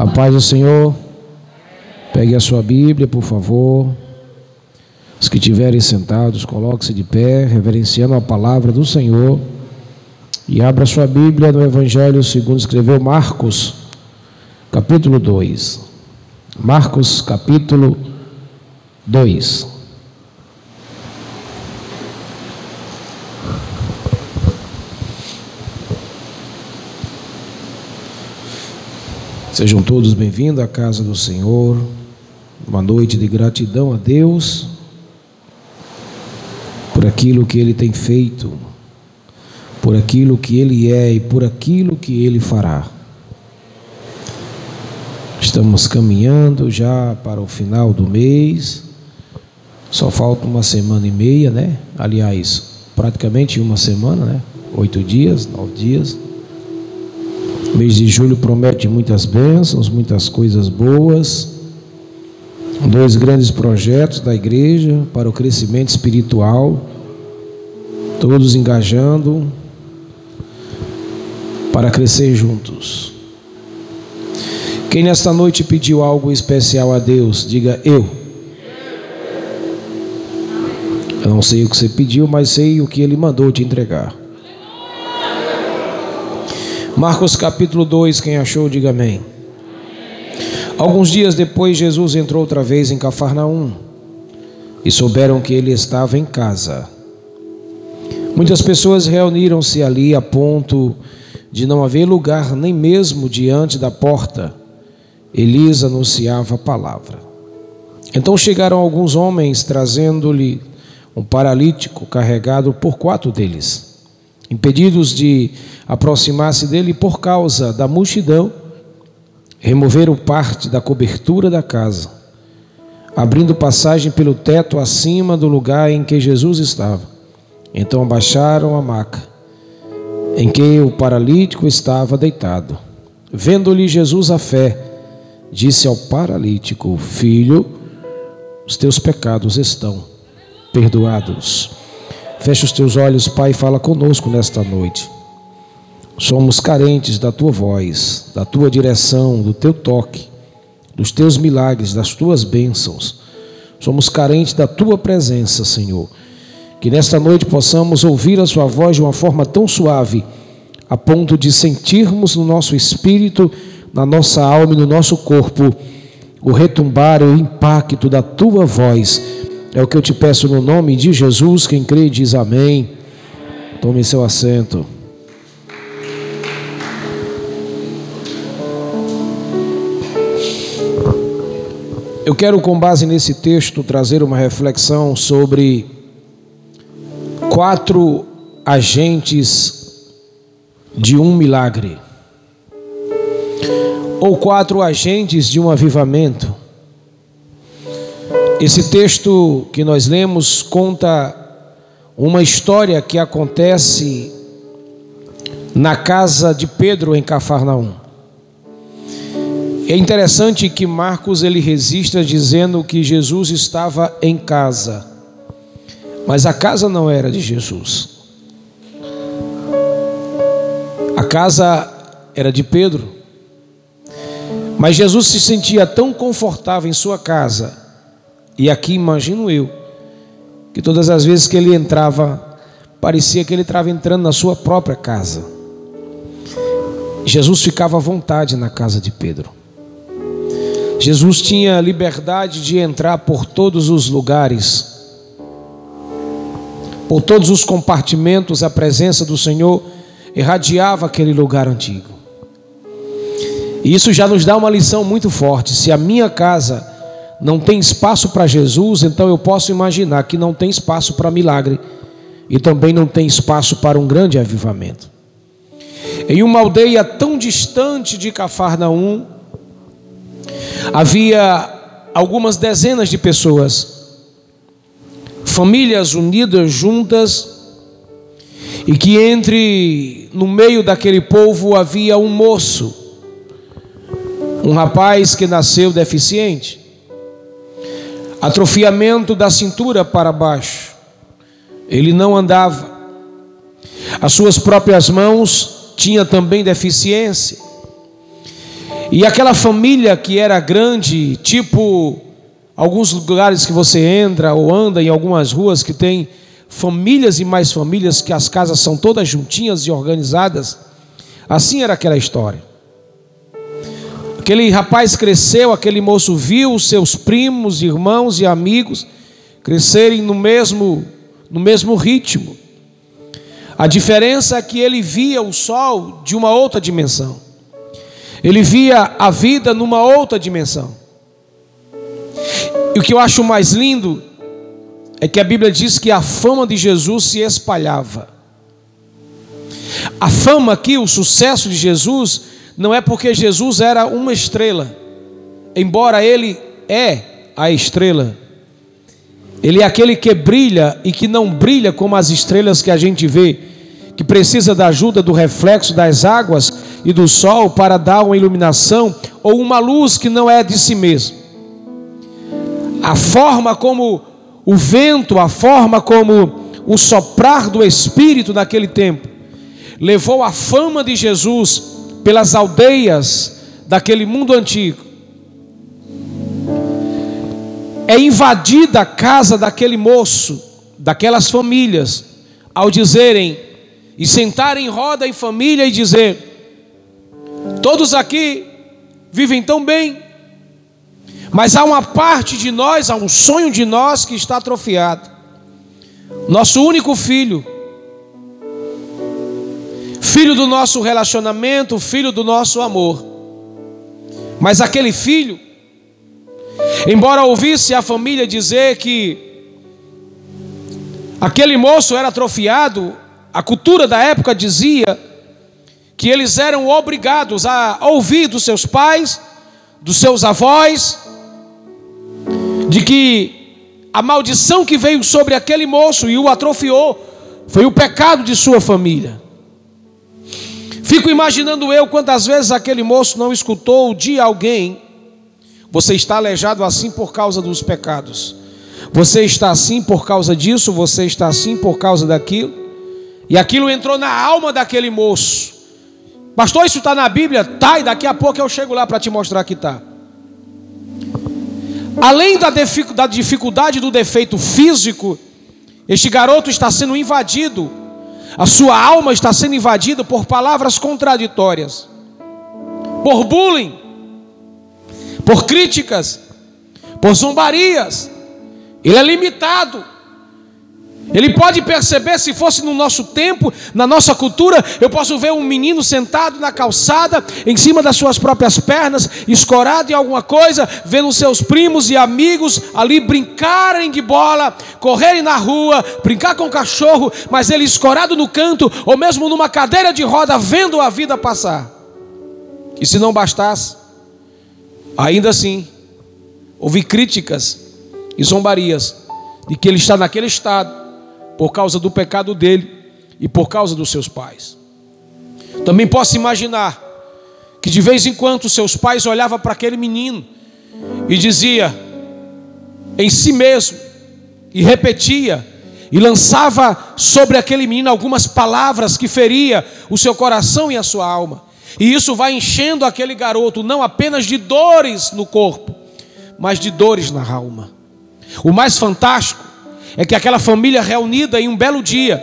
A paz do Senhor. Pegue a sua Bíblia, por favor. Os que estiverem sentados, coloque-se de pé, reverenciando a palavra do Senhor. E abra sua Bíblia no Evangelho segundo escreveu Marcos, capítulo 2. Marcos, capítulo 2. Sejam todos bem-vindos à casa do Senhor. Uma noite de gratidão a Deus por aquilo que Ele tem feito, por aquilo que Ele é e por aquilo que Ele fará. Estamos caminhando já para o final do mês, só falta uma semana e meia, né? Aliás, praticamente uma semana, né? Oito dias, nove dias. O mês de julho promete muitas bênçãos, muitas coisas boas. Dois grandes projetos da igreja para o crescimento espiritual, todos engajando para crescer juntos. Quem nesta noite pediu algo especial a Deus, diga eu. Eu não sei o que você pediu, mas sei o que ele mandou te entregar. Marcos capítulo 2, quem achou, diga amém. Alguns dias depois, Jesus entrou outra vez em Cafarnaum e souberam que ele estava em casa. Muitas pessoas reuniram-se ali a ponto de não haver lugar nem mesmo diante da porta. Elias anunciava a palavra. Então chegaram alguns homens trazendo-lhe um paralítico carregado por quatro deles impedidos de aproximar-se dele por causa da multidão, removeram parte da cobertura da casa, abrindo passagem pelo teto acima do lugar em que Jesus estava. Então abaixaram a maca em que o paralítico estava deitado. Vendo-lhe Jesus a fé, disse ao paralítico: Filho, os teus pecados estão perdoados. Fecha os teus olhos, Pai, e fala conosco nesta noite. Somos carentes da tua voz, da tua direção, do teu toque, dos teus milagres, das tuas bênçãos. Somos carentes da tua presença, Senhor. Que nesta noite possamos ouvir a Sua voz de uma forma tão suave, a ponto de sentirmos no nosso espírito, na nossa alma e no nosso corpo o retumbar, o impacto da tua voz é o que eu te peço no nome de Jesus. Quem crê diz amém. Tome seu assento. Eu quero, com base nesse texto, trazer uma reflexão sobre quatro agentes de um milagre, ou quatro agentes de um avivamento. Esse texto que nós lemos conta uma história que acontece na casa de Pedro em Cafarnaum. É interessante que Marcos ele registra dizendo que Jesus estava em casa, mas a casa não era de Jesus. A casa era de Pedro. Mas Jesus se sentia tão confortável em sua casa e aqui imagino eu que todas as vezes que ele entrava, parecia que ele estava entrando na sua própria casa. Jesus ficava à vontade na casa de Pedro. Jesus tinha liberdade de entrar por todos os lugares, por todos os compartimentos, a presença do Senhor irradiava aquele lugar antigo. E isso já nos dá uma lição muito forte. Se a minha casa não tem espaço para Jesus, então eu posso imaginar que não tem espaço para milagre. E também não tem espaço para um grande avivamento. Em uma aldeia tão distante de Cafarnaum, havia algumas dezenas de pessoas, famílias unidas juntas, e que entre no meio daquele povo havia um moço, um rapaz que nasceu deficiente atrofiamento da cintura para baixo. Ele não andava. As suas próprias mãos tinha também deficiência. E aquela família que era grande, tipo alguns lugares que você entra ou anda em algumas ruas que tem famílias e mais famílias, que as casas são todas juntinhas e organizadas. Assim era aquela história. Aquele rapaz cresceu, aquele moço viu seus primos, irmãos e amigos crescerem no mesmo, no mesmo ritmo. A diferença é que ele via o sol de uma outra dimensão. Ele via a vida numa outra dimensão. E o que eu acho mais lindo é que a Bíblia diz que a fama de Jesus se espalhava. A fama aqui, o sucesso de Jesus, não é porque Jesus era uma estrela, embora ele é a estrela. Ele é aquele que brilha e que não brilha como as estrelas que a gente vê, que precisa da ajuda do reflexo das águas e do sol para dar uma iluminação ou uma luz que não é de si mesmo. A forma como o vento, a forma como o soprar do Espírito naquele tempo, levou a fama de Jesus pelas aldeias daquele mundo antigo. É invadida a casa daquele moço, daquelas famílias, ao dizerem e sentarem em roda em família e dizer: Todos aqui vivem tão bem, mas há uma parte de nós, há um sonho de nós que está atrofiado. Nosso único filho, filho do nosso relacionamento, filho do nosso amor. Mas aquele filho, embora ouvisse a família dizer que aquele moço era atrofiado, a cultura da época dizia que eles eram obrigados a ouvir dos seus pais, dos seus avós, de que a maldição que veio sobre aquele moço e o atrofiou foi o pecado de sua família. Fico imaginando eu quantas vezes aquele moço não escutou de alguém: você está aleijado assim por causa dos pecados, você está assim por causa disso, você está assim por causa daquilo, e aquilo entrou na alma daquele moço. Pastor, isso está na Bíblia? Tá, e daqui a pouco eu chego lá para te mostrar que está. Além da dificuldade do defeito físico, este garoto está sendo invadido, a sua alma está sendo invadida por palavras contraditórias, por bullying, por críticas, por zombarias. Ele é limitado. Ele pode perceber, se fosse no nosso tempo, na nossa cultura, eu posso ver um menino sentado na calçada, em cima das suas próprias pernas, escorado em alguma coisa, vendo seus primos e amigos ali brincarem de bola, correrem na rua, brincar com o cachorro, mas ele escorado no canto, ou mesmo numa cadeira de roda, vendo a vida passar. E se não bastasse, ainda assim, houve críticas e zombarias de que ele está naquele estado por causa do pecado dele e por causa dos seus pais. Também posso imaginar que de vez em quando seus pais olhavam para aquele menino e dizia em si mesmo e repetia e lançava sobre aquele menino algumas palavras que feria o seu coração e a sua alma. E isso vai enchendo aquele garoto não apenas de dores no corpo, mas de dores na alma. O mais fantástico é que aquela família reunida em um belo dia,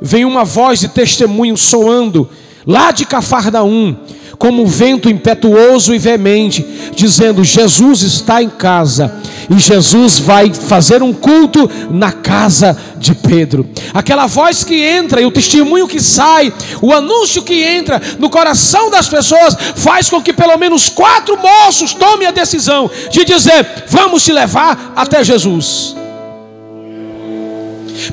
vem uma voz de testemunho soando lá de Cafarnaum, como um vento impetuoso e veemente, dizendo: Jesus está em casa e Jesus vai fazer um culto na casa de Pedro. Aquela voz que entra e o testemunho que sai, o anúncio que entra no coração das pessoas, faz com que pelo menos quatro moços tomem a decisão de dizer: Vamos te levar até Jesus.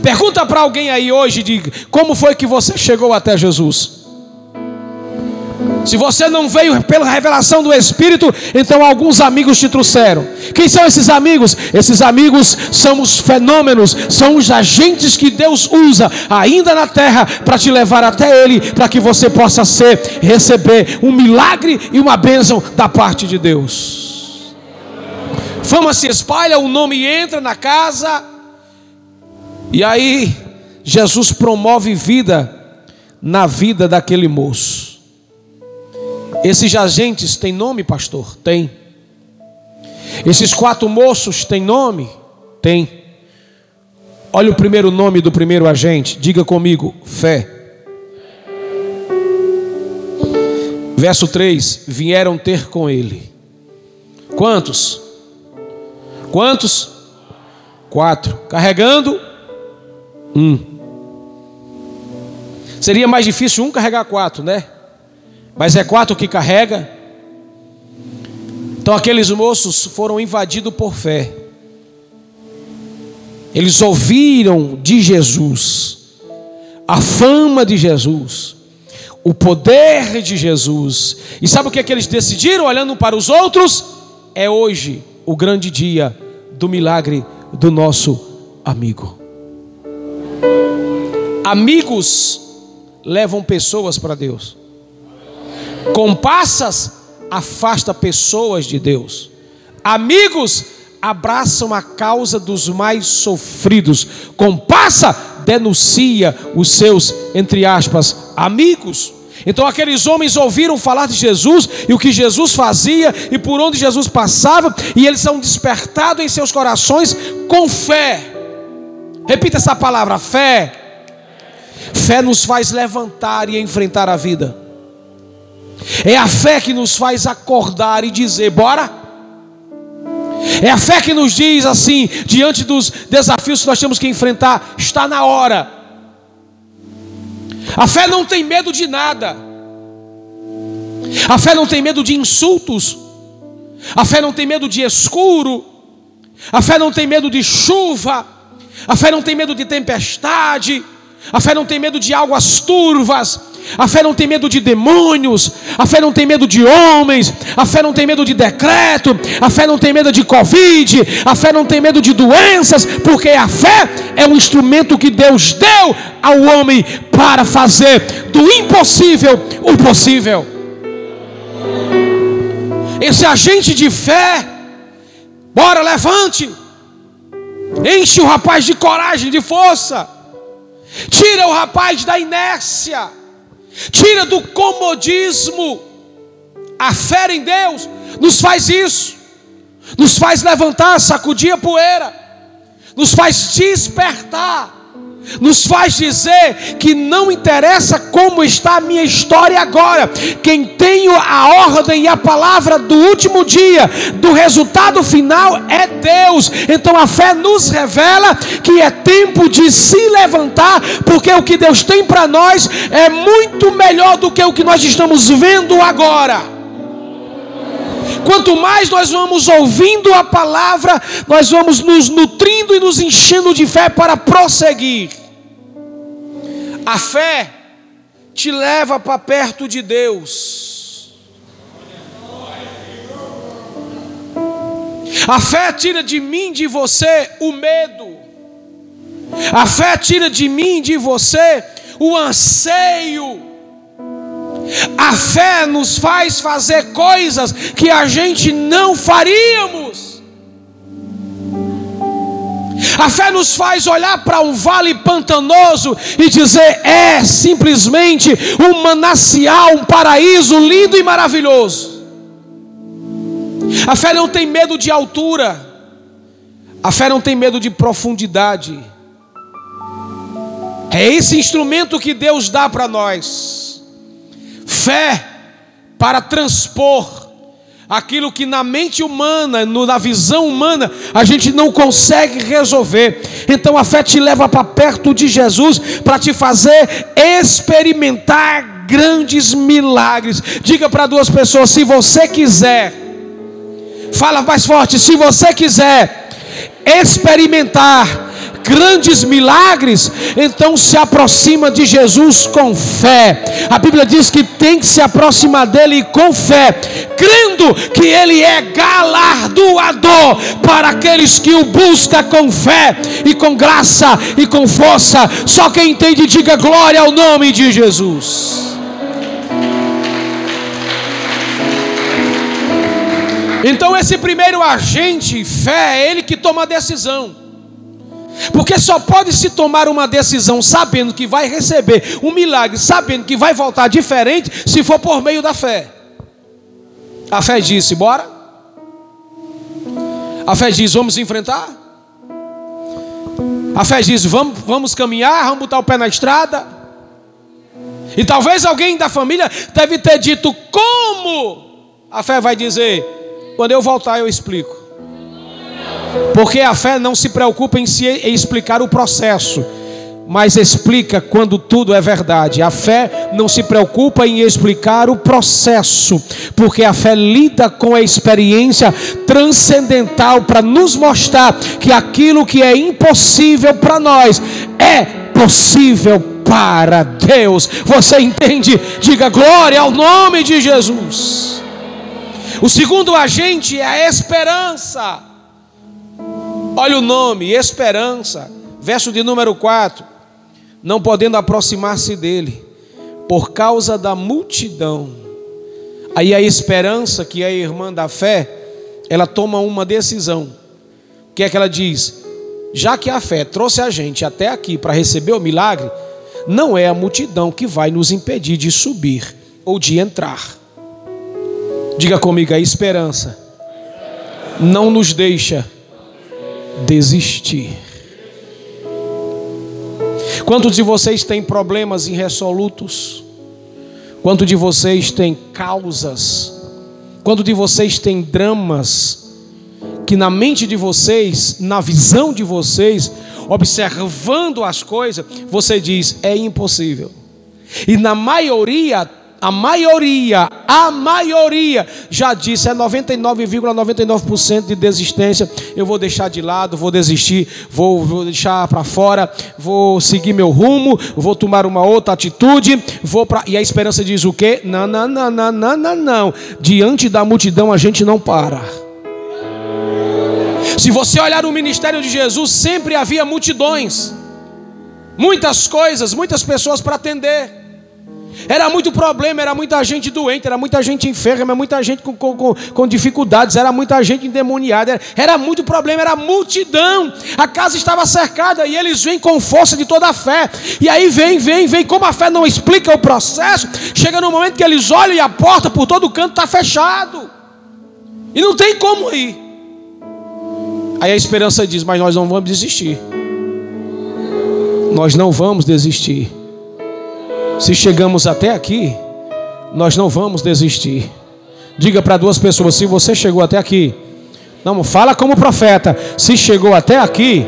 Pergunta para alguém aí hoje de como foi que você chegou até Jesus. Se você não veio pela revelação do Espírito, então alguns amigos te trouxeram. Quem são esses amigos? Esses amigos são os fenômenos, são os agentes que Deus usa ainda na terra para te levar até Ele, para que você possa ser, receber um milagre e uma bênção da parte de Deus. Fama se espalha, o nome entra na casa e aí, Jesus promove vida na vida daquele moço. Esses agentes têm nome, pastor? Tem. Esses quatro moços têm nome? Tem. Olha o primeiro nome do primeiro agente, diga comigo: fé. Verso 3: Vieram ter com ele. Quantos? Quantos? Quatro. Carregando um. Seria mais difícil um carregar quatro, né? Mas é quatro que carrega. Então aqueles moços foram invadidos por fé. Eles ouviram de Jesus, a fama de Jesus, o poder de Jesus. E sabe o que, é que eles decidiram, olhando para os outros? É hoje o grande dia do milagre do nosso amigo. Amigos levam pessoas para Deus. Compassas afasta pessoas de Deus. Amigos abraçam a causa dos mais sofridos. Compassa denuncia os seus entre aspas amigos. Então aqueles homens ouviram falar de Jesus e o que Jesus fazia e por onde Jesus passava, e eles são despertados em seus corações com fé. Repita essa palavra: fé. Fé nos faz levantar e enfrentar a vida. É a fé que nos faz acordar e dizer: bora. É a fé que nos diz assim, diante dos desafios que nós temos que enfrentar, está na hora. A fé não tem medo de nada. A fé não tem medo de insultos. A fé não tem medo de escuro. A fé não tem medo de chuva. A fé não tem medo de tempestade. A fé não tem medo de águas turvas. A fé não tem medo de demônios. A fé não tem medo de homens. A fé não tem medo de decreto. A fé não tem medo de Covid. A fé não tem medo de doenças. Porque a fé é um instrumento que Deus deu ao homem para fazer do impossível o possível. Esse agente de fé, bora, levante. Enche o rapaz de coragem, de força. Tira o rapaz da inércia. Tira do comodismo. A fé em Deus nos faz isso. Nos faz levantar, sacudir a poeira. Nos faz despertar nos faz dizer que não interessa como está a minha história agora, quem tem a ordem e a palavra do último dia, do resultado final é Deus. Então a fé nos revela que é tempo de se levantar, porque o que Deus tem para nós é muito melhor do que o que nós estamos vendo agora. Quanto mais nós vamos ouvindo a palavra, nós vamos nos nutrindo e nos enchendo de fé para prosseguir. A fé te leva para perto de Deus. A fé tira de mim, de você, o medo. A fé tira de mim, de você, o anseio. A fé nos faz fazer coisas que a gente não faríamos. A fé nos faz olhar para um vale pantanoso e dizer: é simplesmente um manancial, um paraíso lindo e maravilhoso. A fé não tem medo de altura, a fé não tem medo de profundidade. É esse instrumento que Deus dá para nós. Fé para transpor aquilo que na mente humana, na visão humana, a gente não consegue resolver. Então a fé te leva para perto de Jesus para te fazer experimentar grandes milagres. Diga para duas pessoas: se você quiser, fala mais forte, se você quiser experimentar grandes milagres, então se aproxima de Jesus com fé. A Bíblia diz que tem que se aproximar dele com fé, crendo que ele é galardoador para aqueles que o buscam com fé e com graça e com força. Só quem entende, diga glória ao nome de Jesus. Então, esse primeiro agente, fé, é ele que toma a decisão. Porque só pode se tomar uma decisão sabendo que vai receber um milagre, sabendo que vai voltar diferente, se for por meio da fé. A fé disse: bora. A fé diz: vamos enfrentar. A fé diz: vamos, vamos caminhar, vamos botar o pé na estrada. E talvez alguém da família deve ter dito: como? A fé vai dizer: quando eu voltar eu explico. Porque a fé não se preocupa em, se, explicar o processo mas explica quando tudo é verdade. A fé não se preocupa em explicar o processo, porque a fé lida com a experiência transcendental para nos mostrar que aquilo que é impossível para nós é possível para Deus. Você entende? Diga glória ao nome de Jesus. O segundo agente é a esperança. Olha o nome, esperança. Verso de número 4 não podendo aproximar-se dele, por causa da multidão. Aí a esperança, que é a irmã da fé, ela toma uma decisão. O que é que ela diz? Já que a fé trouxe a gente até aqui para receber o milagre, não é a multidão que vai nos impedir de subir ou de entrar. Diga comigo, a esperança não nos deixa desistir. Quantos de vocês têm problemas irresolutos? Quantos de vocês têm causas? Quantos de vocês têm dramas? Que na mente de vocês, na visão de vocês, observando as coisas, você diz: é impossível. E na maioria a maioria, a maioria já disse, é 99,99% ,99 de desistência. Eu vou deixar de lado, vou desistir, vou, vou deixar para fora, vou seguir meu rumo, vou tomar uma outra atitude, vou para. E a esperança diz o quê? Não, não, não, não, não, não, não. Diante da multidão a gente não para. Se você olhar o ministério de Jesus, sempre havia multidões, muitas coisas, muitas pessoas para atender. Era muito problema, era muita gente doente, era muita gente enferma, muita gente com, com, com dificuldades, era muita gente endemoniada, era, era, muito problema, era multidão. A casa estava cercada e eles vêm com força de toda a fé. E aí vem, vem, vem. Como a fé não explica o processo, chega no momento que eles olham e a porta por todo canto está fechado. E não tem como ir. Aí a esperança diz: Mas nós não vamos desistir. Nós não vamos desistir. Se chegamos até aqui, nós não vamos desistir. Diga para duas pessoas: se você chegou até aqui, não, fala como profeta. Se chegou até aqui,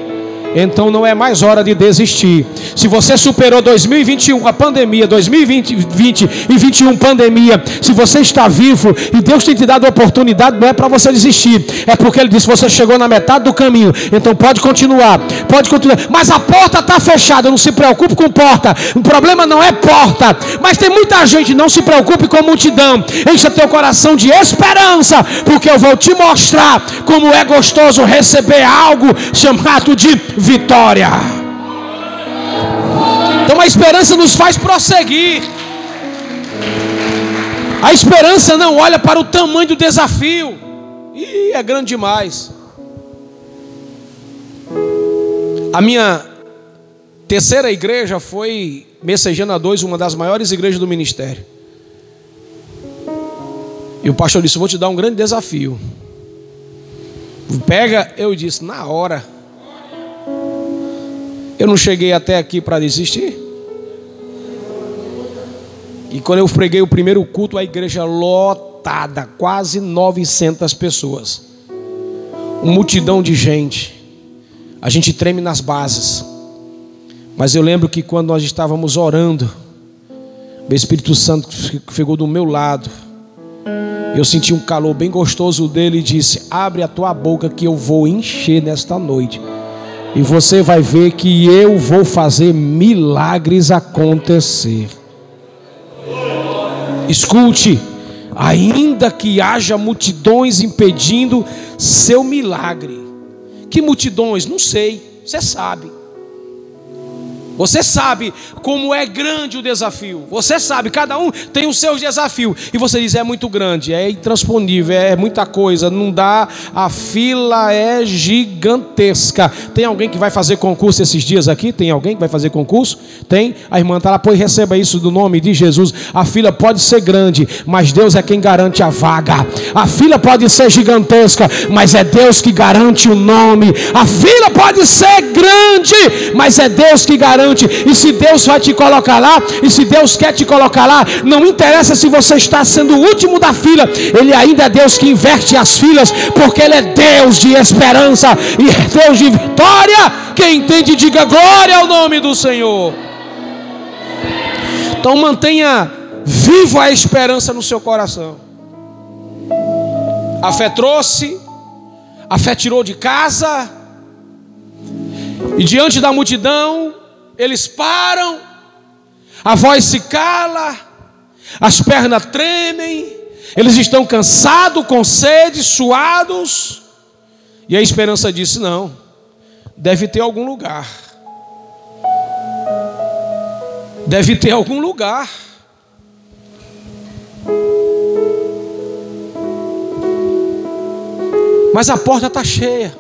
então não é mais hora de desistir. Se você superou 2021 a pandemia, 2020 20 e 2021 pandemia, se você está vivo e Deus tem te dado a oportunidade, não é para você desistir, é porque Ele disse: você chegou na metade do caminho, então pode continuar, pode continuar. Mas a porta está fechada, não se preocupe com porta. O problema não é porta, mas tem muita gente, não se preocupe com multidão. Encha teu coração de esperança, porque eu vou te mostrar como é gostoso receber algo chamado de vitória. Então a esperança nos faz prosseguir. A esperança não olha para o tamanho do desafio. E é grande demais. A minha terceira igreja foi Messejana 2, uma das maiores igrejas do ministério. E o pastor disse: Vou te dar um grande desafio. Pega, eu disse, na hora. Eu não cheguei até aqui para desistir. E quando eu preguei o primeiro culto, a igreja lotada, quase 900 pessoas. Uma multidão de gente. A gente treme nas bases. Mas eu lembro que quando nós estávamos orando, o Espírito Santo ficou do meu lado. Eu senti um calor bem gostoso dele e disse: Abre a tua boca que eu vou encher nesta noite. E você vai ver que eu vou fazer milagres acontecer. Escute, ainda que haja multidões impedindo seu milagre. Que multidões? Não sei, você sabe. Você sabe como é grande o desafio. Você sabe, cada um tem os seus desafios. E você diz: é muito grande, é intransponível, é muita coisa, não dá. A fila é gigantesca. Tem alguém que vai fazer concurso esses dias aqui? Tem alguém que vai fazer concurso? Tem? A irmã está lá, pois receba isso do nome de Jesus. A fila pode ser grande, mas Deus é quem garante a vaga. A fila pode ser gigantesca, mas é Deus que garante o nome. A fila pode ser grande, mas é Deus que garante e se Deus vai te colocar lá, e se Deus quer te colocar lá, não interessa se você está sendo o último da fila, Ele ainda é Deus que inverte as filas, porque Ele é Deus de esperança e é Deus de vitória. Quem entende, diga glória ao nome do Senhor. Então mantenha vivo a esperança no seu coração. A fé trouxe, a fé tirou de casa, e diante da multidão, eles param, a voz se cala, as pernas tremem, eles estão cansados, com sede, suados. E a esperança disse: não, deve ter algum lugar. Deve ter algum lugar. Mas a porta está cheia,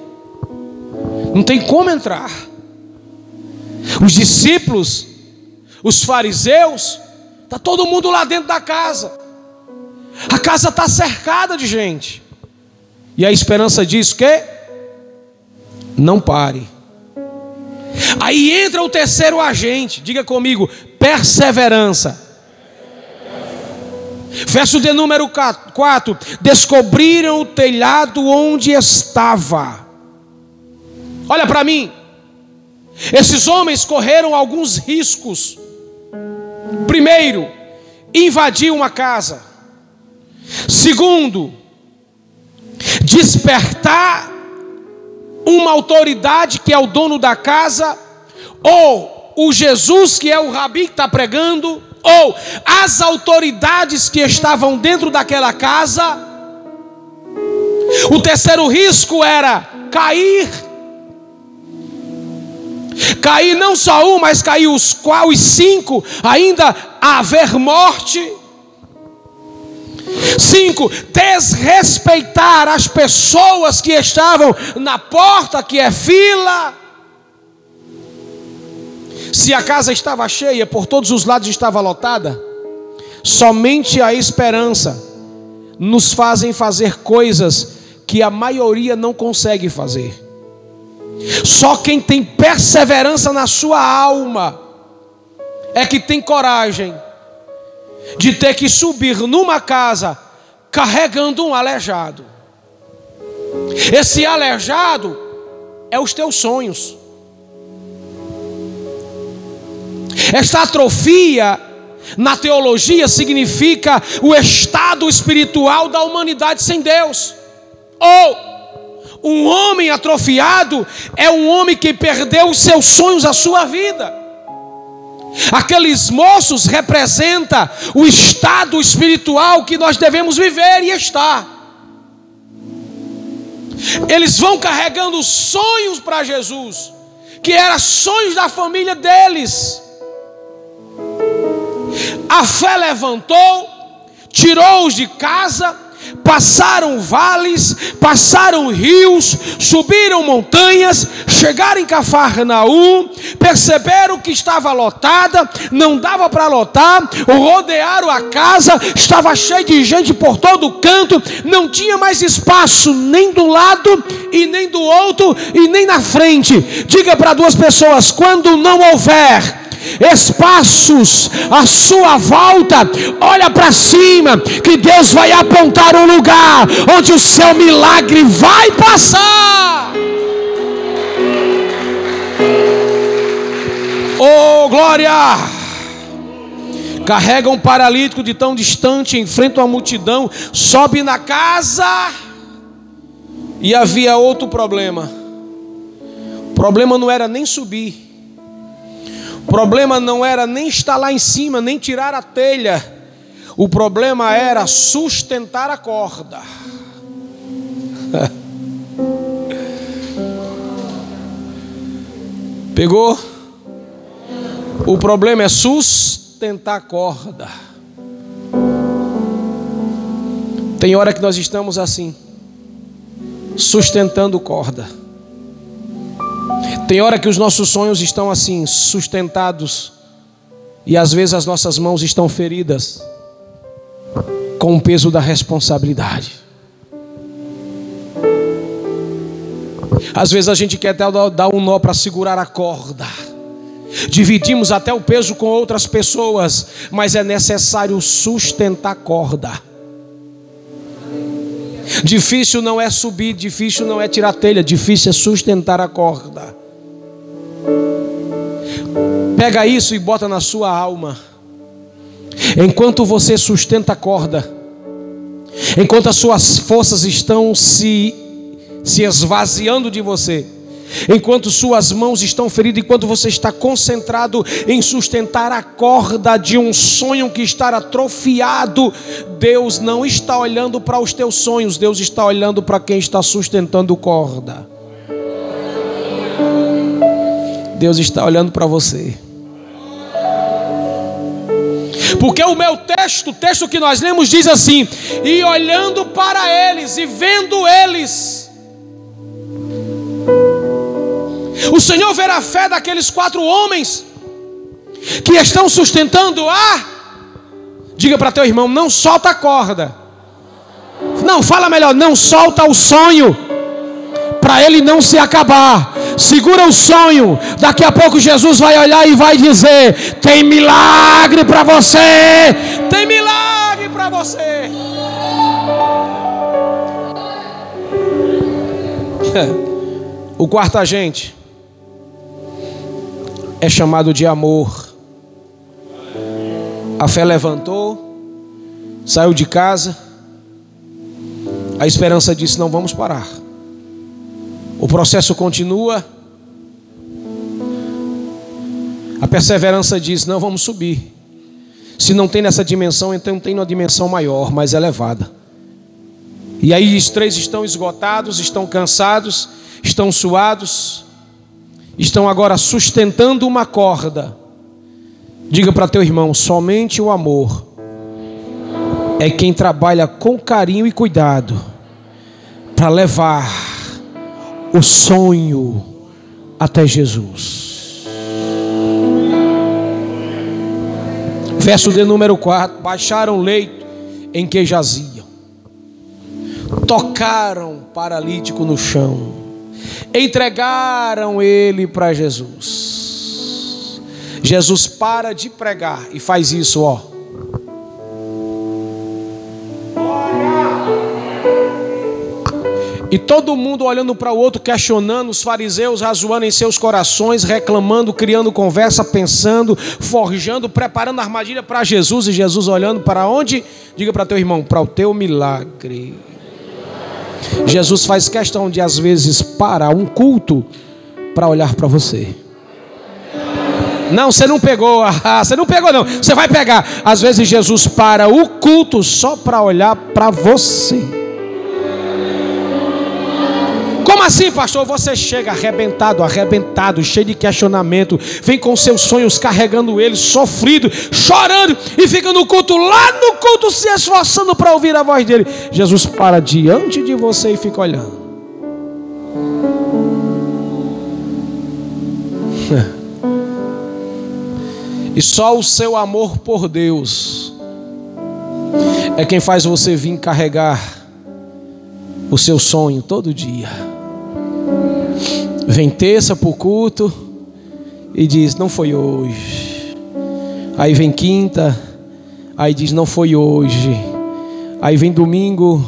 não tem como entrar. Os discípulos, os fariseus, está todo mundo lá dentro da casa. A casa está cercada de gente. E a esperança diz que não pare. Aí entra o terceiro agente, diga comigo, perseverança. Verso de número 4: Descobriram o telhado onde estava. Olha para mim. Esses homens correram alguns riscos. Primeiro, invadir uma casa. Segundo, despertar uma autoridade que é o dono da casa, ou o Jesus que é o rabi que está pregando, ou as autoridades que estavam dentro daquela casa. O terceiro risco era cair Cair não só um, mas cair os qual os cinco, ainda haver morte. Cinco, desrespeitar as pessoas que estavam na porta, que é fila. Se a casa estava cheia, por todos os lados estava lotada, somente a esperança nos fazem fazer coisas que a maioria não consegue fazer. Só quem tem perseverança na sua alma é que tem coragem de ter que subir numa casa carregando um aleijado. Esse aleijado é os teus sonhos. Esta atrofia na teologia significa o estado espiritual da humanidade sem Deus. Ou um homem atrofiado é um homem que perdeu os seus sonhos, a sua vida. Aqueles moços representam o estado espiritual que nós devemos viver e estar. Eles vão carregando sonhos para Jesus, que eram sonhos da família deles. A fé levantou, tirou-os de casa, passaram vales, passaram rios, subiram montanhas, chegaram em Cafarnaum, perceberam que estava lotada, não dava para lotar, rodearam a casa, estava cheio de gente por todo canto, não tinha mais espaço nem do lado e nem do outro e nem na frente. Diga para duas pessoas: quando não houver espaços à sua volta, olha para cima, que Deus vai apontar um lugar onde o seu milagre vai passar. Oh, glória! Carrega um paralítico de tão distante, enfrenta uma multidão, sobe na casa. E havia outro problema. O problema não era nem subir. O problema não era nem estar lá em cima, nem tirar a telha. O problema era sustentar a corda. Pegou? O problema é sustentar a corda. Tem hora que nós estamos assim, sustentando corda. Tem hora que os nossos sonhos estão assim, sustentados, e às vezes as nossas mãos estão feridas com o peso da responsabilidade. Às vezes a gente quer até dar um nó para segurar a corda. Dividimos até o peso com outras pessoas, mas é necessário sustentar a corda. Difícil não é subir, difícil não é tirar telha, difícil é sustentar a corda. Pega isso e bota na sua alma. Enquanto você sustenta a corda, enquanto as suas forças estão se se esvaziando de você, enquanto suas mãos estão feridas, enquanto você está concentrado em sustentar a corda de um sonho que está atrofiado, Deus não está olhando para os teus sonhos, Deus está olhando para quem está sustentando corda. Deus está olhando para você. Porque o meu texto, o texto que nós lemos, diz assim: e olhando para eles e vendo eles, O Senhor verá a fé daqueles quatro homens que estão sustentando a. Diga para teu irmão: não solta a corda. Não, fala melhor: não solta o sonho. Para ele não se acabar. Segura o sonho. Daqui a pouco Jesus vai olhar e vai dizer: tem milagre para você. Tem milagre para você. O quarto agente é chamado de amor. A fé levantou, saiu de casa, a esperança disse: não vamos parar. O processo continua. A perseverança diz: não vamos subir. Se não tem nessa dimensão, então tem numa dimensão maior, mais elevada. E aí os três estão esgotados, estão cansados, estão suados, estão agora sustentando uma corda. Diga para teu irmão: somente o amor é quem trabalha com carinho e cuidado para levar o sonho até Jesus. Verso de número 4: Baixaram o leito em que jaziam, tocaram paralítico no chão entregaram ele para Jesus. Jesus para de pregar e faz isso, ó. E todo mundo olhando para o outro, questionando, os fariseus razoando em seus corações, reclamando, criando conversa, pensando, forjando, preparando armadilha para Jesus. E Jesus olhando para onde? Diga para teu irmão, para o teu milagre. Jesus faz questão de, às vezes, parar um culto para olhar para você. Não, você não pegou, ah, você não pegou, não. Você vai pegar. Às vezes Jesus para o culto só para olhar para você. Como assim, pastor? Você chega arrebentado, arrebentado, cheio de questionamento, vem com seus sonhos carregando eles, sofrido, chorando, e fica no culto, lá no culto, se esforçando para ouvir a voz dele. Jesus para diante de você e fica olhando. E só o seu amor por Deus é quem faz você vir carregar o seu sonho todo dia. Vem terça para o culto e diz: Não foi hoje. Aí vem quinta, aí diz: Não foi hoje. Aí vem domingo,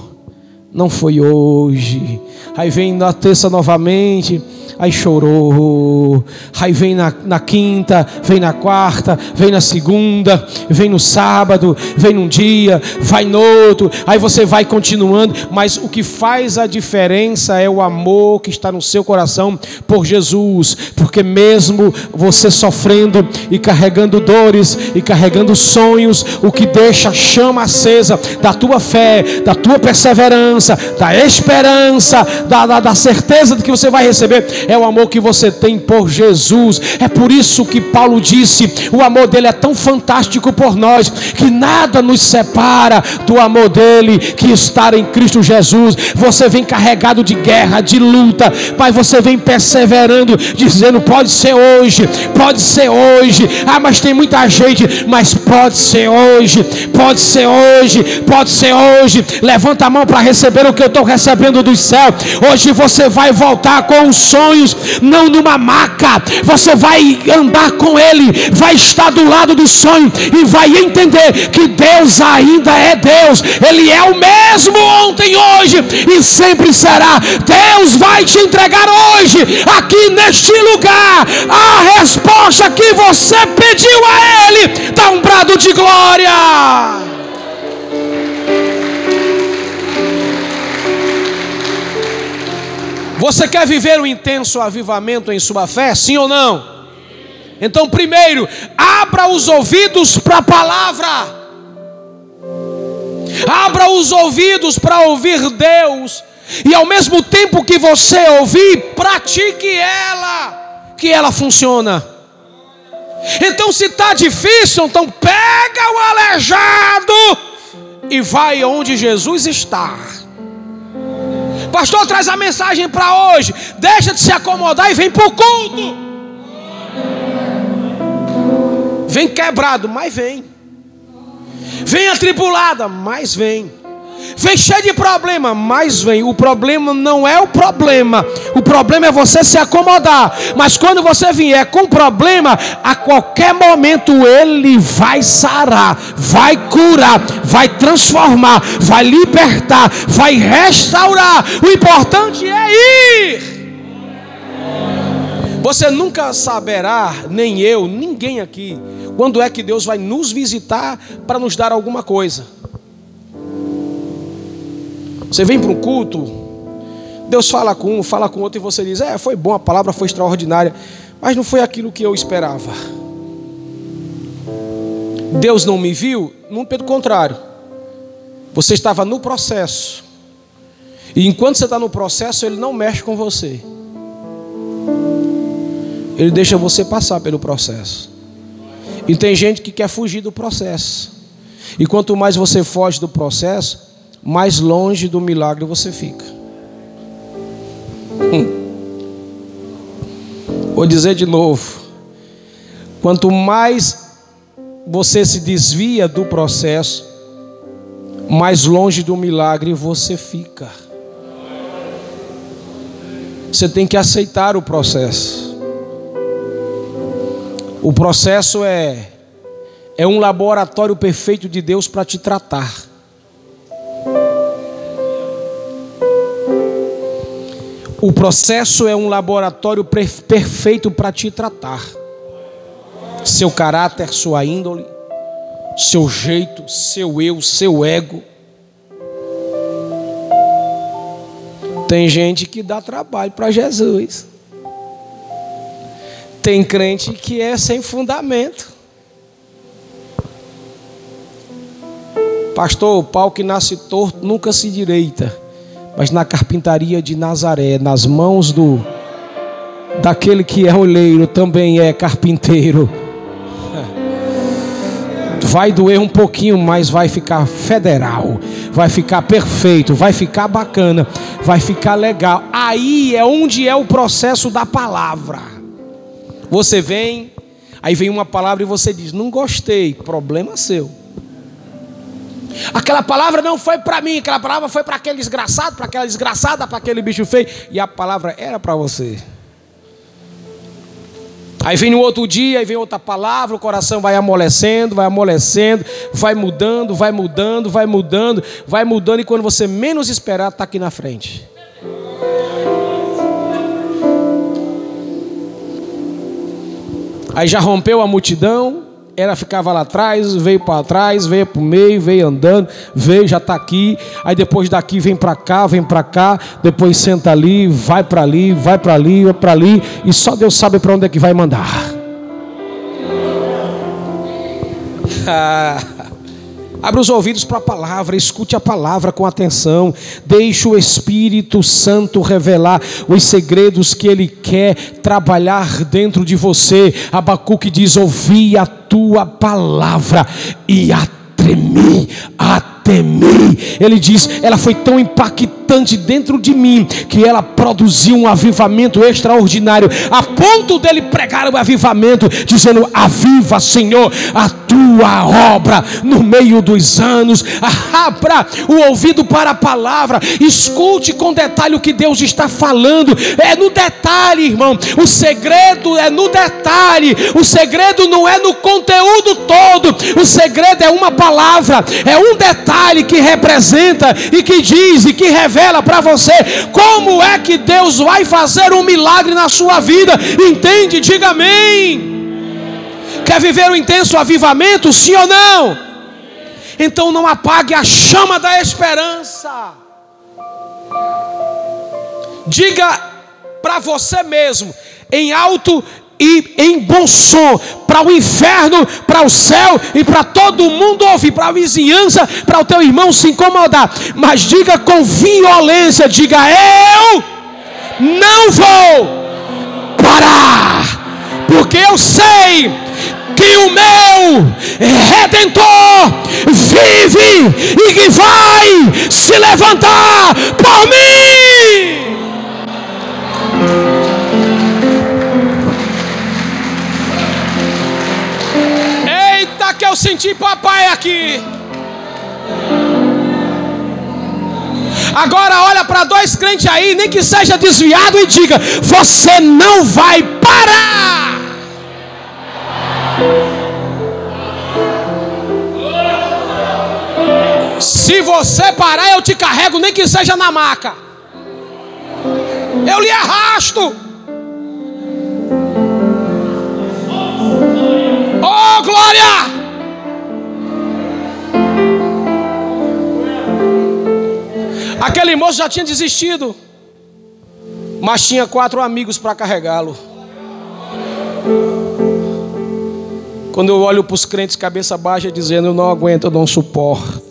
não foi hoje. Aí vem na terça novamente aí chorou. Aí vem na, na quinta, vem na quarta, vem na segunda, vem no sábado, vem num dia, vai no outro. Aí você vai continuando, mas o que faz a diferença é o amor que está no seu coração por Jesus, porque mesmo você sofrendo e carregando dores e carregando sonhos, o que deixa a chama acesa da tua fé, da tua perseverança, da esperança, da, da, da certeza de que você vai receber é o amor que você tem por Jesus. É por isso que Paulo disse: o amor dele é tão fantástico por nós que nada nos separa do amor dele que está em Cristo Jesus. Você vem carregado de guerra, de luta, mas você vem perseverando, dizendo: pode ser hoje, pode ser hoje. Ah, mas tem muita gente, mas pode ser hoje, pode ser hoje, pode ser hoje. Levanta a mão para receber o que eu estou recebendo do céu. Hoje você vai voltar com os sonhos, não numa maca. Você vai andar com ele, vai estar do lado do sonho e vai entender que Deus ainda é Deus. Ele é o mesmo ontem, hoje e sempre será. Deus vai te entregar hoje, aqui neste lugar, a resposta que você pediu a Ele. Dá um brado de glória. Você quer viver um intenso avivamento em sua fé? Sim ou não? Então, primeiro, abra os ouvidos para a palavra. Abra os ouvidos para ouvir Deus. E ao mesmo tempo que você ouvir, pratique ela, que ela funciona. Então, se está difícil, então pega o aleijado e vai onde Jesus está. Pastor, traz a mensagem para hoje. Deixa de se acomodar e vem para o culto. Vem quebrado, mas vem. Vem atribulada, mas vem. Vem cheio de problema, mas vem. O problema não é o problema. O problema é você se acomodar. Mas quando você vier com problema, a qualquer momento ele vai sarar, vai curar, vai transformar, vai libertar, vai restaurar. O importante é ir. Você nunca saberá, nem eu, ninguém aqui, quando é que Deus vai nos visitar para nos dar alguma coisa. Você vem para um culto, Deus fala com um, fala com outro e você diz: É, foi bom, a palavra foi extraordinária, mas não foi aquilo que eu esperava. Deus não me viu? Não, pelo contrário, você estava no processo, e enquanto você está no processo, Ele não mexe com você, Ele deixa você passar pelo processo. E tem gente que quer fugir do processo, e quanto mais você foge do processo, mais longe do milagre você fica. Hum. Vou dizer de novo: quanto mais você se desvia do processo, mais longe do milagre você fica. Você tem que aceitar o processo. O processo é é um laboratório perfeito de Deus para te tratar. O processo é um laboratório perfeito para te tratar. Seu caráter, sua índole, seu jeito, seu eu, seu ego. Tem gente que dá trabalho para Jesus. Tem crente que é sem fundamento. Pastor, o pau que nasce torto nunca se direita mas na carpintaria de Nazaré, nas mãos do daquele que é oleiro, também é carpinteiro. Vai doer um pouquinho, mas vai ficar federal, vai ficar perfeito, vai ficar bacana, vai ficar legal. Aí é onde é o processo da palavra. Você vem, aí vem uma palavra e você diz: Não gostei, problema seu. Aquela palavra não foi para mim, aquela palavra foi para aquele desgraçado, para aquela desgraçada, para aquele bicho feio. E a palavra era para você. Aí vem no outro dia, aí vem outra palavra, o coração vai amolecendo, vai amolecendo, vai mudando, vai mudando, vai mudando, vai mudando, e quando você menos esperar, está aqui na frente. Aí já rompeu a multidão, ela ficava lá atrás, veio para trás, veio para o meio, veio andando, veio, já está aqui. Aí depois daqui vem para cá, vem para cá, depois senta ali, vai para ali, vai para ali, vai para ali, e só Deus sabe para onde é que vai mandar. Abra os ouvidos para a palavra, escute a palavra com atenção. Deixe o Espírito Santo revelar os segredos que ele quer trabalhar dentro de você. Abacuque diz: Ouvi a tua palavra e a tremi, a temi. Ele diz: Ela foi tão impactante dentro de mim que ela produziu um avivamento extraordinário, a ponto dele pregar o avivamento, dizendo: Aviva, Senhor, a tua obra no meio dos anos. Abra o ouvido para a palavra, escute com detalhe o que Deus está falando. É no detalhe, irmão. O segredo é no detalhe. O segredo não é no conteúdo todo. O segredo é uma palavra, é um detalhe que representa e que diz e que revela para você como é que Deus vai fazer um milagre na sua vida. Entende? Diga amém. Quer viver um intenso avivamento? Sim ou não? Então não apague a chama da esperança. Diga para você mesmo, em alto e em bom som, para o inferno, para o céu e para todo mundo ouvir, para a vizinhança, para o teu irmão se incomodar. Mas diga com violência: diga, eu não vou parar, porque eu sei que o meu redentor vive e que vai se levantar por mim. Eita, que eu senti papai aqui. Agora olha para dois crentes aí, nem que seja desviado, e diga: Você não vai parar. Se você parar, eu te carrego, nem que seja na maca. Eu lhe arrasto. Oh, glória! Aquele moço já tinha desistido, mas tinha quatro amigos para carregá-lo. Quando eu olho para os crentes cabeça baixa dizendo eu não aguento, eu não suporto.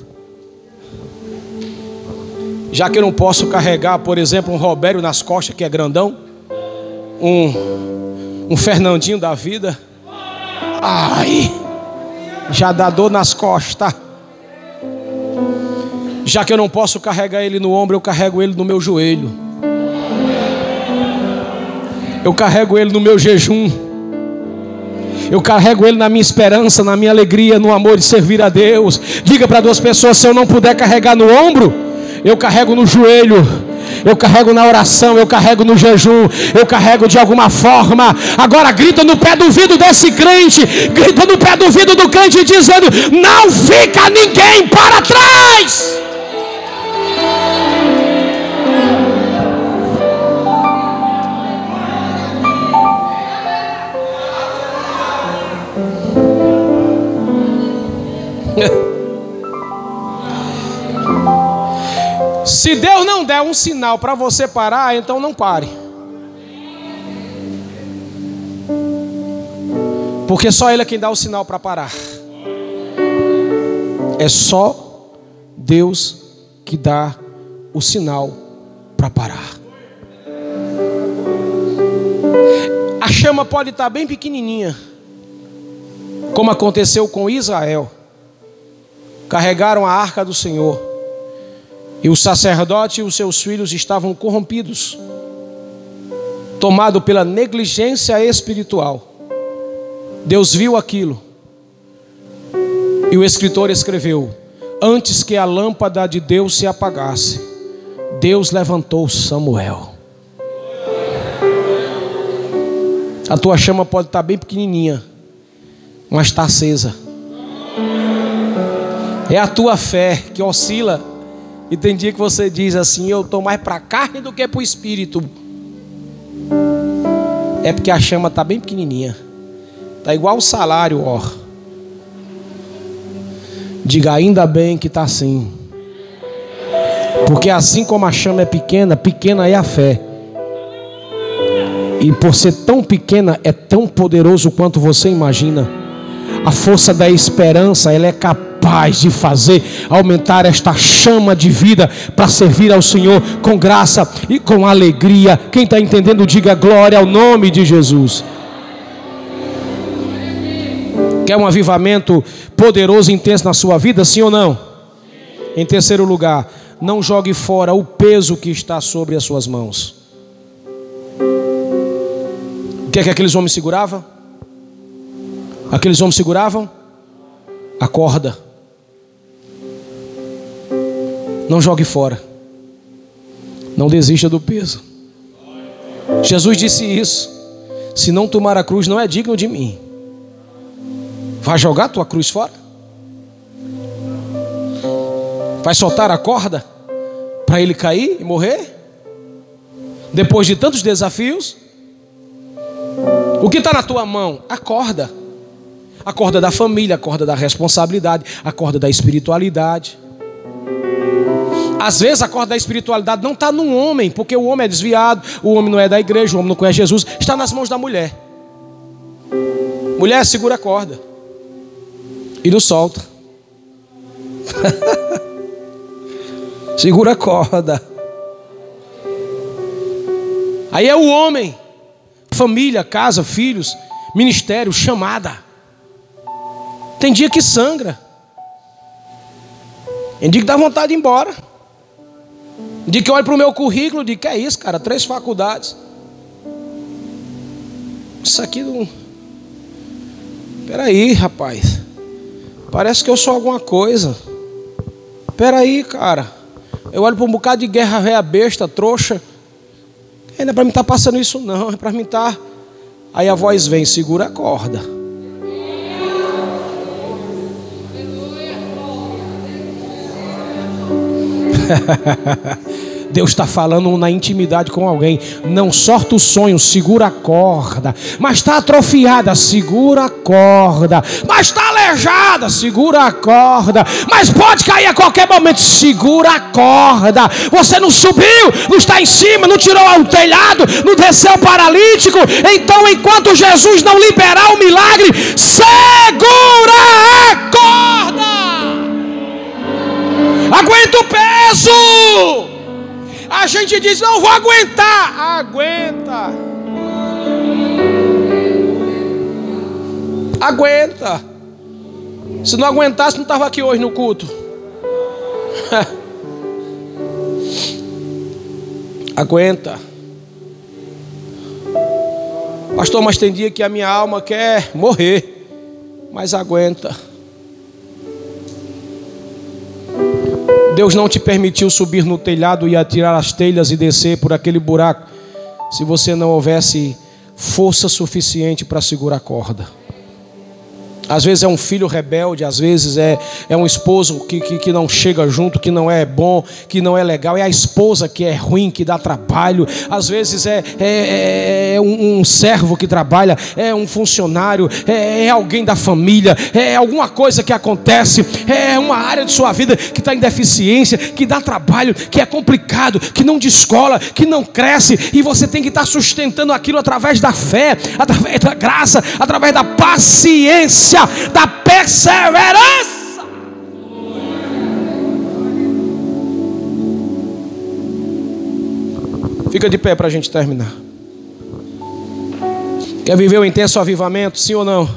Já que eu não posso carregar, por exemplo, um Robério nas costas, que é grandão, um, um Fernandinho da vida, ai, já dá dor nas costas. Já que eu não posso carregar ele no ombro, eu carrego ele no meu joelho. Eu carrego ele no meu jejum. Eu carrego ele na minha esperança, na minha alegria, no amor de servir a Deus. Diga para duas pessoas: se eu não puder carregar no ombro, eu carrego no joelho. Eu carrego na oração, eu carrego no jejum, eu carrego de alguma forma. Agora grita no pé do vidro desse crente, grita no pé do vidro do crente dizendo: Não fica ninguém para trás. Se Deus não der um sinal para você parar, então não pare. Porque só Ele é quem dá o sinal para parar. É só Deus que dá o sinal para parar. A chama pode estar bem pequenininha, como aconteceu com Israel carregaram a arca do Senhor. E o sacerdote e os seus filhos estavam corrompidos, tomado pela negligência espiritual. Deus viu aquilo. E o escritor escreveu: Antes que a lâmpada de Deus se apagasse, Deus levantou Samuel. A tua chama pode estar bem pequenininha, mas está acesa. É a tua fé que oscila. E tem dia que você diz assim: Eu estou mais para a carne do que para o espírito. É porque a chama está bem pequenininha. Está igual o salário, ó. Diga ainda bem que está assim. Porque assim como a chama é pequena, pequena é a fé. E por ser tão pequena, é tão poderoso quanto você imagina. A força da esperança, ela é capaz capaz de fazer aumentar esta chama de vida para servir ao Senhor com graça e com alegria. Quem está entendendo, diga glória ao nome de Jesus. Quer um avivamento poderoso e intenso na sua vida, sim ou não? Em terceiro lugar, não jogue fora o peso que está sobre as suas mãos. O que é que aqueles homens seguravam? Aqueles homens seguravam a corda. Não jogue fora. Não desista do peso. Jesus disse isso. Se não tomar a cruz, não é digno de mim. Vai jogar tua cruz fora? Vai soltar a corda para ele cair e morrer? Depois de tantos desafios? O que está na tua mão? A corda. A corda da família, a corda da responsabilidade, a corda da espiritualidade. Às vezes a corda da espiritualidade não está no homem, porque o homem é desviado, o homem não é da igreja, o homem não conhece Jesus, está nas mãos da mulher. Mulher segura a corda e não solta. segura a corda. Aí é o homem, família, casa, filhos, ministério, chamada. Tem dia que sangra. Tem dia que dá vontade de ir embora. Dia que olha para o meu currículo e que é isso, cara? Três faculdades. Isso aqui não. Peraí, rapaz. Parece que eu sou alguma coisa. Peraí, cara. Eu olho para um bocado de guerra réia besta, trouxa. Não é para mim estar tá passando isso, não. É para mim estar. Tá... Aí a voz vem, segura a corda. Deus está falando na intimidade com alguém. Não sorta o sonho, segura a corda. Mas está atrofiada, segura a corda. Mas está aleijada, segura a corda. Mas pode cair a qualquer momento, segura a corda. Você não subiu, não está em cima, não tirou o telhado, não desceu paralítico. Então, enquanto Jesus não liberar o milagre, segura A gente diz: não vou aguentar. Aguenta. Aguenta. Se não aguentasse, não estava aqui hoje no culto. Aguenta. Pastor, mas tem dia que a minha alma quer morrer. Mas aguenta. Deus não te permitiu subir no telhado e atirar as telhas e descer por aquele buraco, se você não houvesse força suficiente para segurar a corda. Às vezes é um filho rebelde, às vezes é, é um esposo que, que, que, não chega junto, que não é bom, que não é legal, é a esposa que é ruim, que dá trabalho, às vezes é, é, é, é um, um, servo que trabalha, é um funcionário, é, é, alguém da família, é alguma coisa que acontece, é uma área de sua vida que está em deficiência, que dá trabalho, que é complicado, que não descola, que não cresce, e você tem que estar tá sustentando aquilo através da fé, através da graça, através da paciência da perseverança. Fica de pé para a gente terminar. Quer viver o intenso avivamento, sim ou não?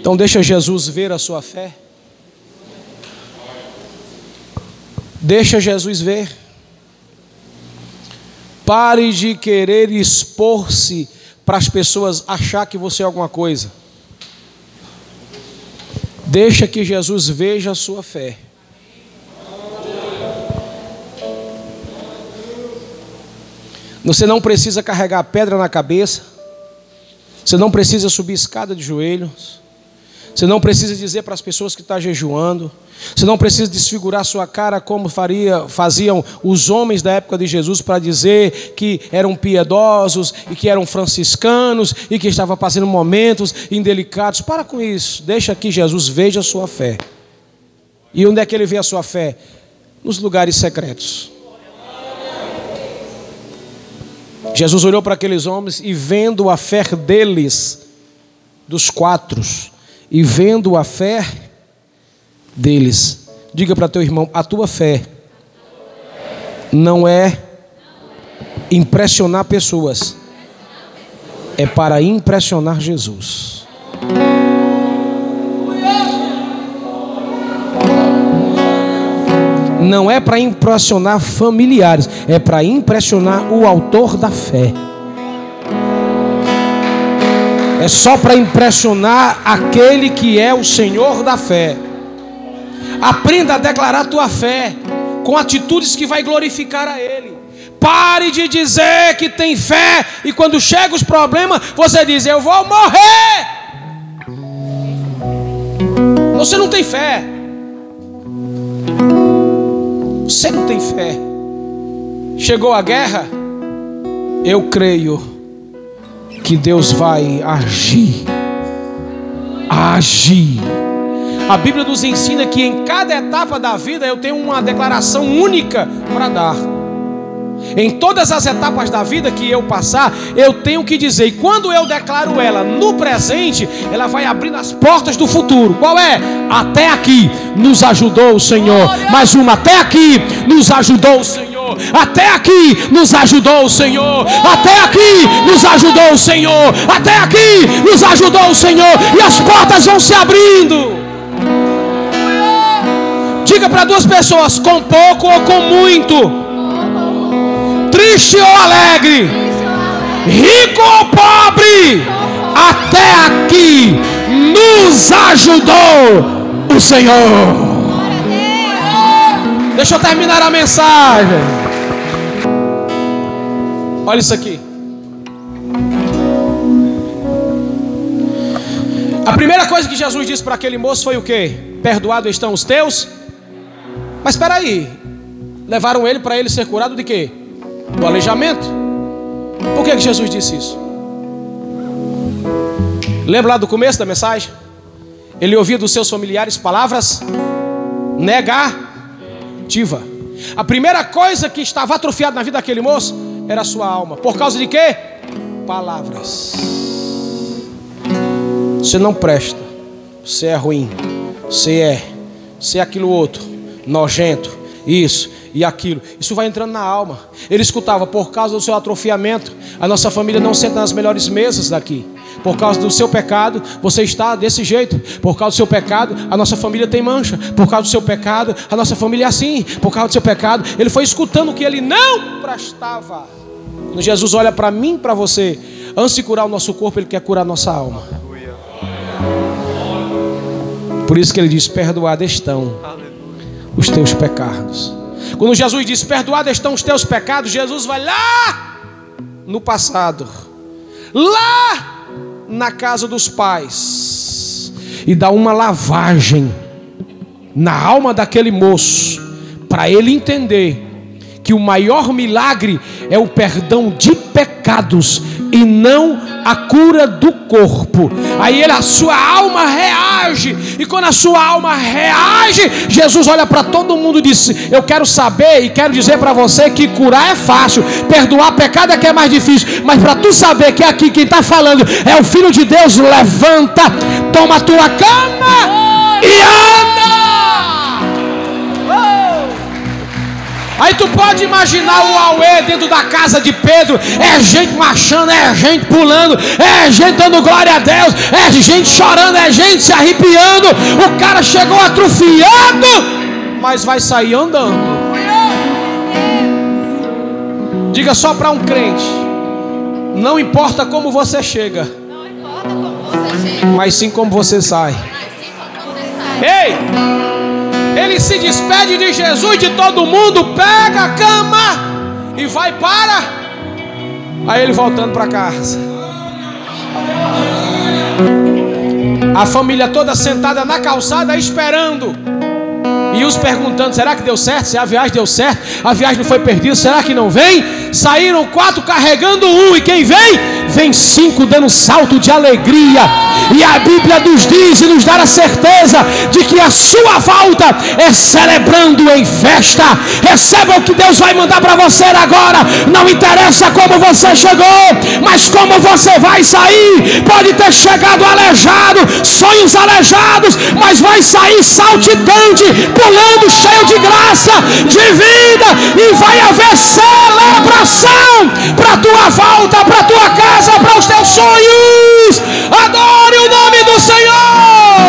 Então deixa Jesus ver a sua fé. Deixa Jesus ver. Pare de querer expor-se para as pessoas achar que você é alguma coisa. Deixa que Jesus veja a sua fé. Você não precisa carregar pedra na cabeça. Você não precisa subir escada de joelhos. Você não precisa dizer para as pessoas que está jejuando. Você não precisa desfigurar sua cara como faria, faziam os homens da época de Jesus para dizer que eram piedosos e que eram franciscanos e que estavam passando momentos indelicados. Para com isso. Deixa que Jesus veja a sua fé. E onde é que ele vê a sua fé? Nos lugares secretos. Jesus olhou para aqueles homens e vendo a fé deles, dos quatro, e vendo a fé, deles. Diga para teu irmão: a tua fé não é impressionar pessoas, é para impressionar Jesus. Não é para impressionar familiares, é para impressionar o autor da fé. É só para impressionar aquele que é o Senhor da fé. Aprenda a declarar tua fé com atitudes que vai glorificar a Ele. Pare de dizer que tem fé e quando chegam os problemas, você diz: Eu vou morrer. Você não tem fé. Você não tem fé. Chegou a guerra, eu creio que Deus vai agir. Agir. A Bíblia nos ensina que em cada etapa da vida eu tenho uma declaração única para dar. Em todas as etapas da vida que eu passar, eu tenho que dizer, e quando eu declaro ela no presente, ela vai abrindo as portas do futuro. Qual é? Até aqui nos ajudou o Senhor. Mais uma, até aqui nos ajudou o Senhor. Até aqui nos ajudou o Senhor. Até aqui nos ajudou o Senhor. Até aqui nos ajudou o Senhor. E as portas vão se abrindo. Diga para duas pessoas: com pouco ou com muito, triste ou alegre, rico ou pobre, até aqui nos ajudou o Senhor. Deixa eu terminar a mensagem. Olha isso aqui. A primeira coisa que Jesus disse para aquele moço foi o que? Perdoado estão os teus mas espera aí, levaram ele para ele ser curado de quê? Do aleijamento. Por que, que Jesus disse isso? Lembra lá do começo da mensagem? Ele ouvia dos seus familiares palavras negativa. A primeira coisa que estava atrofiada na vida daquele moço era a sua alma. Por causa de quê? Palavras. Você não presta. Você é ruim. Você é. Você é aquilo outro nojento, isso e aquilo. Isso vai entrando na alma. Ele escutava, por causa do seu atrofiamento, a nossa família não senta nas melhores mesas daqui. Por causa do seu pecado, você está desse jeito. Por causa do seu pecado, a nossa família tem mancha. Por causa do seu pecado, a nossa família é assim. Por causa do seu pecado, ele foi escutando que ele não prestava. Quando Jesus olha para mim, para você, antes de curar o nosso corpo, ele quer curar a nossa alma. Por isso que ele diz: perdoado estão os teus pecados. Quando Jesus diz: Perdoados estão os teus pecados, Jesus vai lá no passado, lá na casa dos pais, e dá uma lavagem na alma daquele moço, para ele entender que o maior milagre é o perdão de pecados e não a cura do corpo. Aí ele, a sua alma reage, e quando a sua alma reage, Jesus olha para todo mundo e diz: Eu quero saber e quero dizer para você que curar é fácil, perdoar pecado é que é mais difícil, mas para tu saber que aqui quem está falando é o Filho de Deus, levanta, toma a tua cama e anda. Aí tu pode imaginar o Aue dentro da casa de Pedro. É gente marchando, é gente pulando, é gente dando glória a Deus, é gente chorando, é gente se arrepiando. O cara chegou atrofiado, mas vai sair andando. Diga só para um crente: não importa como você chega, mas sim como você sai. Ei! Ele se despede de Jesus, de todo mundo, pega a cama e vai para. Aí ele voltando para casa. A família toda sentada na calçada esperando. E os perguntando: será que deu certo? Se a viagem deu certo, a viagem não foi perdida, será que não vem? Saíram quatro carregando um, e quem vem? Vem cinco dando salto de alegria. E a Bíblia nos diz e nos dá a certeza de que a sua volta é celebrando em festa. Receba o que Deus vai mandar para você agora. Não interessa como você chegou, mas como você vai sair. Pode ter chegado aleijado, sonhos aleijados, mas vai sair saltitante, pulando, cheio de graça, de vida, e vai haver celebração oração para a tua volta, para a tua casa, para os teus sonhos. Adore o nome do Senhor.